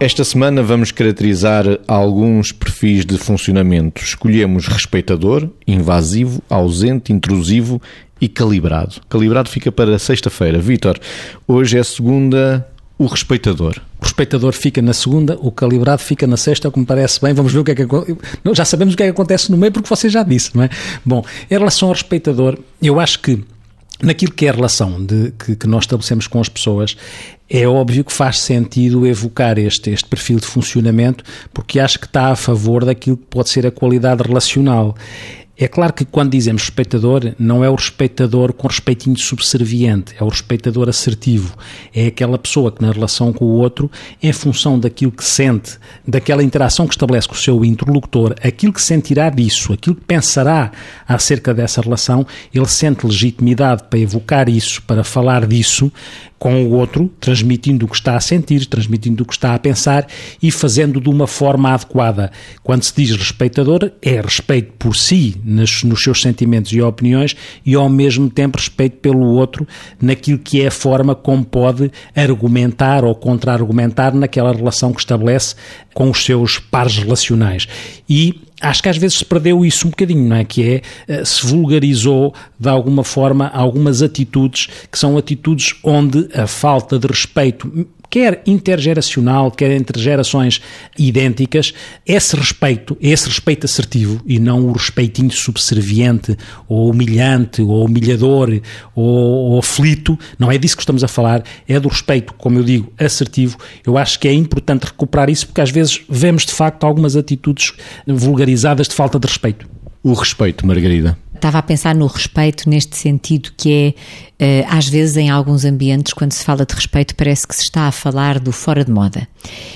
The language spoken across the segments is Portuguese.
Esta semana vamos caracterizar alguns perfis de funcionamento. Escolhemos respeitador, invasivo, ausente, intrusivo e calibrado. Calibrado fica para sexta-feira. Vítor, hoje é segunda, o respeitador. O respeitador fica na segunda, o calibrado fica na sexta, é o que me parece bem. Vamos ver o que é que Já sabemos o que é que acontece no meio, porque você já disse, não é? Bom, em relação ao respeitador, eu acho que naquilo que é a relação de, que, que, nós estabelecemos com as pessoas, é óbvio que faz sentido evocar este, este perfil de funcionamento, porque acho que está a favor daquilo que pode ser a qualidade relacional. É claro que quando dizemos respeitador, não é o respeitador com respeitinho subserviente, é o respeitador assertivo. É aquela pessoa que, na relação com o outro, em função daquilo que sente, daquela interação que estabelece com o seu interlocutor, aquilo que sentirá disso, aquilo que pensará acerca dessa relação, ele sente legitimidade para evocar isso, para falar disso, com o outro, transmitindo o que está a sentir, transmitindo o que está a pensar e fazendo de uma forma adequada. Quando se diz respeitador, é respeito por si, nos, seus sentimentos e opiniões, e ao mesmo tempo respeito pelo outro naquilo que é a forma como pode argumentar ou contra-argumentar naquela relação que estabelece com os seus pares relacionais. E acho que às vezes se perdeu isso um bocadinho, não é? Que é, eh, se vulgarizou de alguma forma algumas atitudes que são atitudes onde a falta de respeito quer intergeracional, quer entre gerações idênticas, esse respeito, esse respeito assertivo e não o respeitinho subserviente ou humilhante ou humilhador ou, ou aflito, não é disso que estamos a falar, é do respeito, como eu digo, assertivo. Eu acho que é importante recuperar isso porque às vezes vemos de facto algumas atitudes vulgarizadas de falta de respeito. O respeito, Margarida. Estava a pensar no respeito neste sentido que é Uh, às vezes, em alguns ambientes, quando se fala de respeito, parece que se está a falar do fora de moda.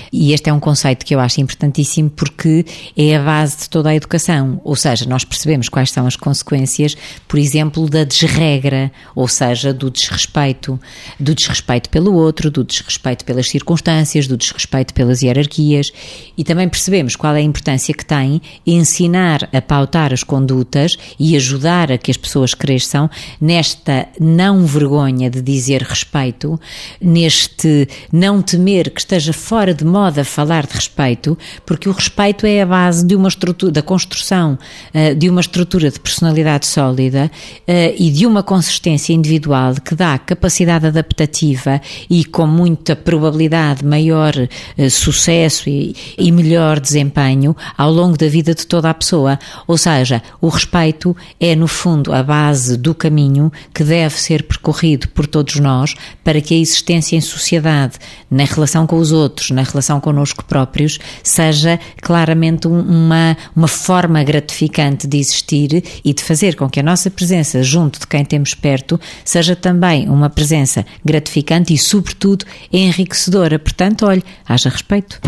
E este é um conceito que eu acho importantíssimo porque é a base de toda a educação. Ou seja, nós percebemos quais são as consequências, por exemplo, da desregra, ou seja, do desrespeito. Do desrespeito pelo outro, do desrespeito pelas circunstâncias, do desrespeito pelas hierarquias. E também percebemos qual é a importância que tem ensinar a pautar as condutas e ajudar a que as pessoas cresçam nesta não vergonha de dizer respeito, neste não temer que esteja fora de moda falar de respeito, porque o respeito é a base de uma estrutura, da construção uh, de uma estrutura de personalidade sólida uh, e de uma consistência individual que dá capacidade adaptativa e com muita probabilidade maior uh, sucesso e, e melhor desempenho ao longo da vida de toda a pessoa. Ou seja, o respeito é, no fundo, a base do caminho que deve ser percorrido por todos nós para que a existência em sociedade, na relação com os outros, na relação connosco próprios, seja claramente uma, uma forma gratificante de existir e de fazer com que a nossa presença junto de quem temos perto seja também uma presença gratificante e, sobretudo, enriquecedora. Portanto, olhe, haja respeito.